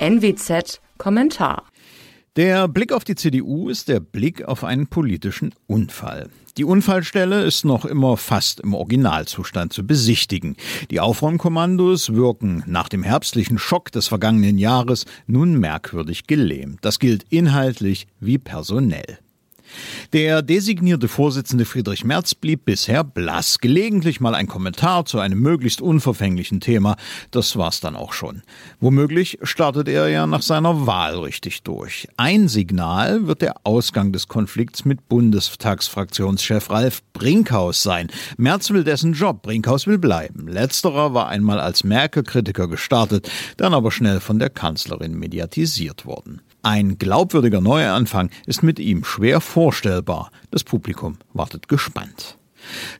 NWZ Kommentar. Der Blick auf die CDU ist der Blick auf einen politischen Unfall. Die Unfallstelle ist noch immer fast im Originalzustand zu besichtigen. Die Aufräumkommandos wirken nach dem herbstlichen Schock des vergangenen Jahres nun merkwürdig gelähmt. Das gilt inhaltlich wie personell. Der designierte Vorsitzende Friedrich Merz blieb bisher blass. Gelegentlich mal ein Kommentar zu einem möglichst unverfänglichen Thema. Das war's dann auch schon. Womöglich startet er ja nach seiner Wahl richtig durch. Ein Signal wird der Ausgang des Konflikts mit Bundestagsfraktionschef Ralf Brinkhaus sein. Merz will dessen Job, Brinkhaus will bleiben. Letzterer war einmal als Merkel-Kritiker gestartet, dann aber schnell von der Kanzlerin mediatisiert worden. Ein glaubwürdiger Neuanfang ist mit ihm schwer vorstellbar. Das Publikum wartet gespannt.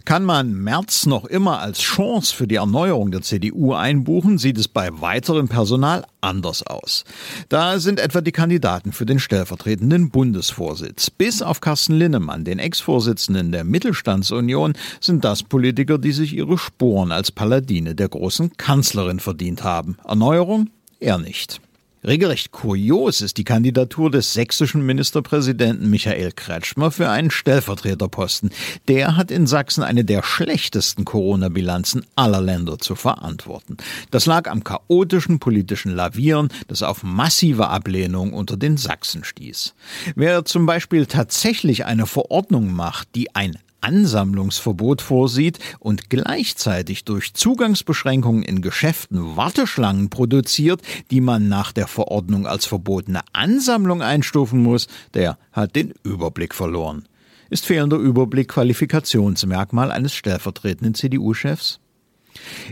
Kann man März noch immer als Chance für die Erneuerung der CDU einbuchen, sieht es bei weiterem Personal anders aus. Da sind etwa die Kandidaten für den stellvertretenden Bundesvorsitz. Bis auf Carsten Linnemann, den Ex-Vorsitzenden der Mittelstandsunion, sind das Politiker, die sich ihre Sporen als Paladine der großen Kanzlerin verdient haben. Erneuerung? Er nicht. Regelrecht kurios ist die Kandidatur des sächsischen Ministerpräsidenten Michael Kretschmer für einen Stellvertreterposten. Der hat in Sachsen eine der schlechtesten Corona-Bilanzen aller Länder zu verantworten. Das lag am chaotischen politischen Lavieren, das auf massive Ablehnung unter den Sachsen stieß. Wer zum Beispiel tatsächlich eine Verordnung macht, die ein Ansammlungsverbot vorsieht und gleichzeitig durch Zugangsbeschränkungen in Geschäften Warteschlangen produziert, die man nach der Verordnung als verbotene Ansammlung einstufen muss, der hat den Überblick verloren. Ist fehlender Überblick Qualifikationsmerkmal eines stellvertretenden CDU-Chefs?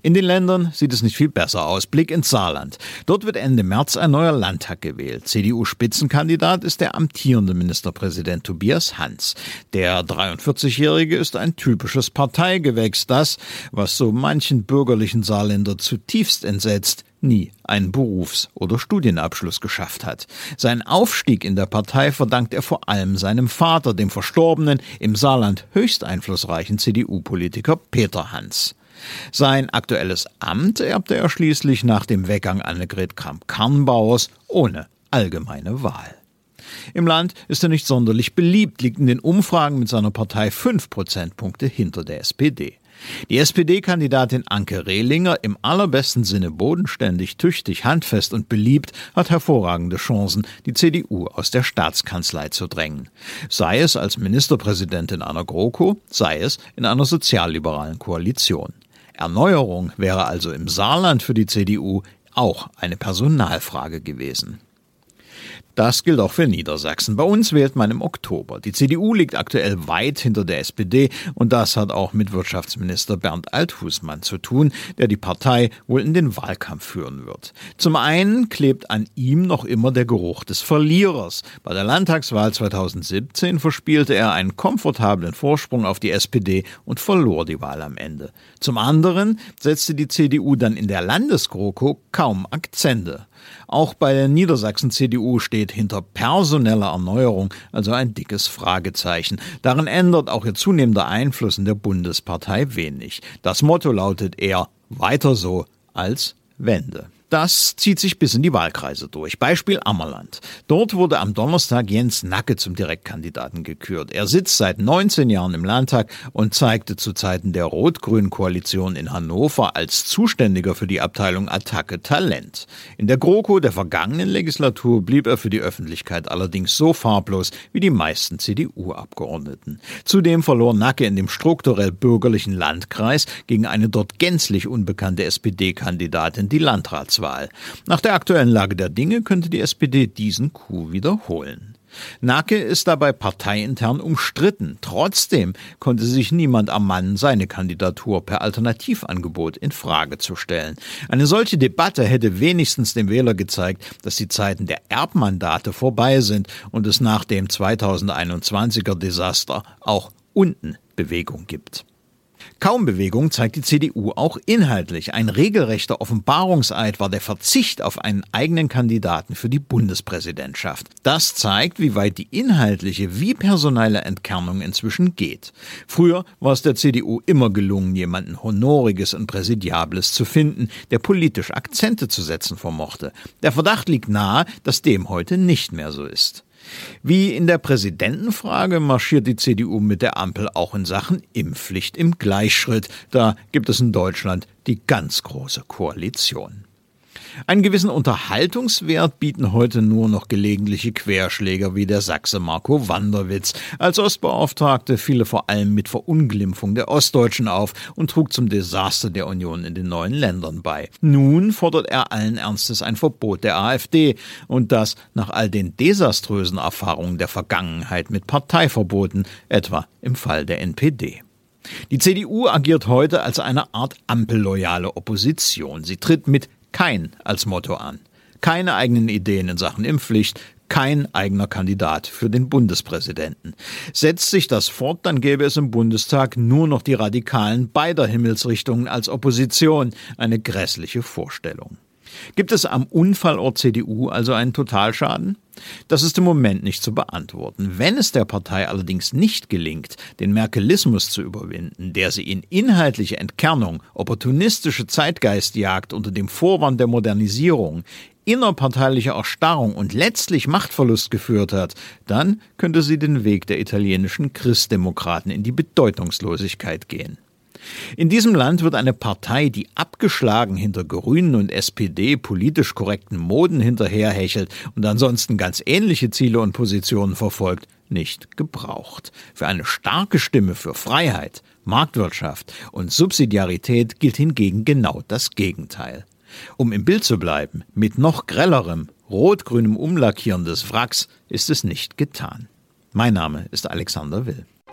In den Ländern sieht es nicht viel besser aus. Blick ins Saarland. Dort wird Ende März ein neuer Landtag gewählt. CDU-Spitzenkandidat ist der amtierende Ministerpräsident Tobias Hans. Der 43-Jährige ist ein typisches Parteigewächs, das, was so manchen bürgerlichen Saarländer zutiefst entsetzt, nie einen Berufs- oder Studienabschluss geschafft hat. Sein Aufstieg in der Partei verdankt er vor allem seinem Vater, dem verstorbenen, im Saarland höchst einflussreichen CDU-Politiker Peter Hans. Sein aktuelles Amt erbte er schließlich nach dem Weggang Annegret Kramp-Karrenbauers ohne allgemeine Wahl. Im Land ist er nicht sonderlich beliebt, liegt in den Umfragen mit seiner Partei fünf Prozentpunkte hinter der SPD. Die SPD-Kandidatin Anke Rehlinger, im allerbesten Sinne bodenständig, tüchtig, handfest und beliebt, hat hervorragende Chancen, die CDU aus der Staatskanzlei zu drängen. Sei es als Ministerpräsidentin einer GroKo, sei es in einer sozialliberalen Koalition. Erneuerung wäre also im Saarland für die CDU auch eine Personalfrage gewesen. Das gilt auch für Niedersachsen. Bei uns wählt man im Oktober. Die CDU liegt aktuell weit hinter der SPD und das hat auch mit Wirtschaftsminister Bernd Althusmann zu tun, der die Partei wohl in den Wahlkampf führen wird. Zum einen klebt an ihm noch immer der Geruch des Verlierers. Bei der Landtagswahl 2017 verspielte er einen komfortablen Vorsprung auf die SPD und verlor die Wahl am Ende. Zum anderen setzte die CDU dann in der Landesgroko kaum Akzente. Auch bei der Niedersachsen-CDU steht hinter personeller Erneuerung also ein dickes Fragezeichen. Darin ändert auch ihr zunehmender Einfluss in der Bundespartei wenig. Das Motto lautet eher weiter so als Wende. Das zieht sich bis in die Wahlkreise durch. Beispiel Ammerland. Dort wurde am Donnerstag Jens Nacke zum Direktkandidaten gekürt. Er sitzt seit 19 Jahren im Landtag und zeigte zu Zeiten der rot-grünen Koalition in Hannover als Zuständiger für die Abteilung Attacke Talent. In der GroKo der vergangenen Legislatur blieb er für die Öffentlichkeit allerdings so farblos wie die meisten CDU-Abgeordneten. Zudem verlor Nacke in dem strukturell bürgerlichen Landkreis gegen eine dort gänzlich unbekannte SPD-Kandidatin die Landrats Landtagswahl. Nach der aktuellen Lage der Dinge könnte die SPD diesen Coup wiederholen. Nake ist dabei parteiintern umstritten. Trotzdem konnte sich niemand ermannen, seine Kandidatur per Alternativangebot in Frage zu stellen. Eine solche Debatte hätte wenigstens dem Wähler gezeigt, dass die Zeiten der Erbmandate vorbei sind und es nach dem 2021er Desaster auch unten Bewegung gibt. Kaum Bewegung zeigt die CDU auch inhaltlich. Ein regelrechter Offenbarungseid war der Verzicht auf einen eigenen Kandidaten für die Bundespräsidentschaft. Das zeigt, wie weit die inhaltliche wie personelle Entkernung inzwischen geht. Früher war es der CDU immer gelungen, jemanden Honoriges und Präsidiables zu finden, der politisch Akzente zu setzen vermochte. Der Verdacht liegt nahe, dass dem heute nicht mehr so ist. Wie in der Präsidentenfrage marschiert die CDU mit der Ampel auch in Sachen Impfpflicht im Gleichschritt. Da gibt es in Deutschland die ganz große Koalition. Einen gewissen Unterhaltungswert bieten heute nur noch gelegentliche Querschläger wie der Sachse Marco Wanderwitz. Als Ostbeauftragte fiel er vor allem mit Verunglimpfung der Ostdeutschen auf und trug zum Desaster der Union in den neuen Ländern bei. Nun fordert er allen Ernstes ein Verbot der AfD und das nach all den desaströsen Erfahrungen der Vergangenheit mit Parteiverboten, etwa im Fall der NPD. Die CDU agiert heute als eine Art ampelloyale Opposition. Sie tritt mit kein als Motto an. Keine eigenen Ideen in Sachen Impfpflicht, kein eigener Kandidat für den Bundespräsidenten. Setzt sich das fort, dann gäbe es im Bundestag nur noch die Radikalen beider Himmelsrichtungen als Opposition. Eine grässliche Vorstellung. Gibt es am Unfallort CDU also einen Totalschaden? Das ist im Moment nicht zu beantworten. Wenn es der Partei allerdings nicht gelingt, den Merkelismus zu überwinden, der sie in inhaltliche Entkernung, opportunistische Zeitgeistjagd unter dem Vorwand der Modernisierung, innerparteiliche Erstarrung und letztlich Machtverlust geführt hat, dann könnte sie den Weg der italienischen Christdemokraten in die Bedeutungslosigkeit gehen. In diesem Land wird eine Partei, die abgeschlagen hinter Grünen und SPD politisch korrekten Moden hinterherhechelt und ansonsten ganz ähnliche Ziele und Positionen verfolgt, nicht gebraucht. Für eine starke Stimme für Freiheit, Marktwirtschaft und Subsidiarität gilt hingegen genau das Gegenteil. Um im Bild zu bleiben, mit noch grellerem, rot-grünem Umlackieren des Wracks ist es nicht getan. Mein Name ist Alexander Will.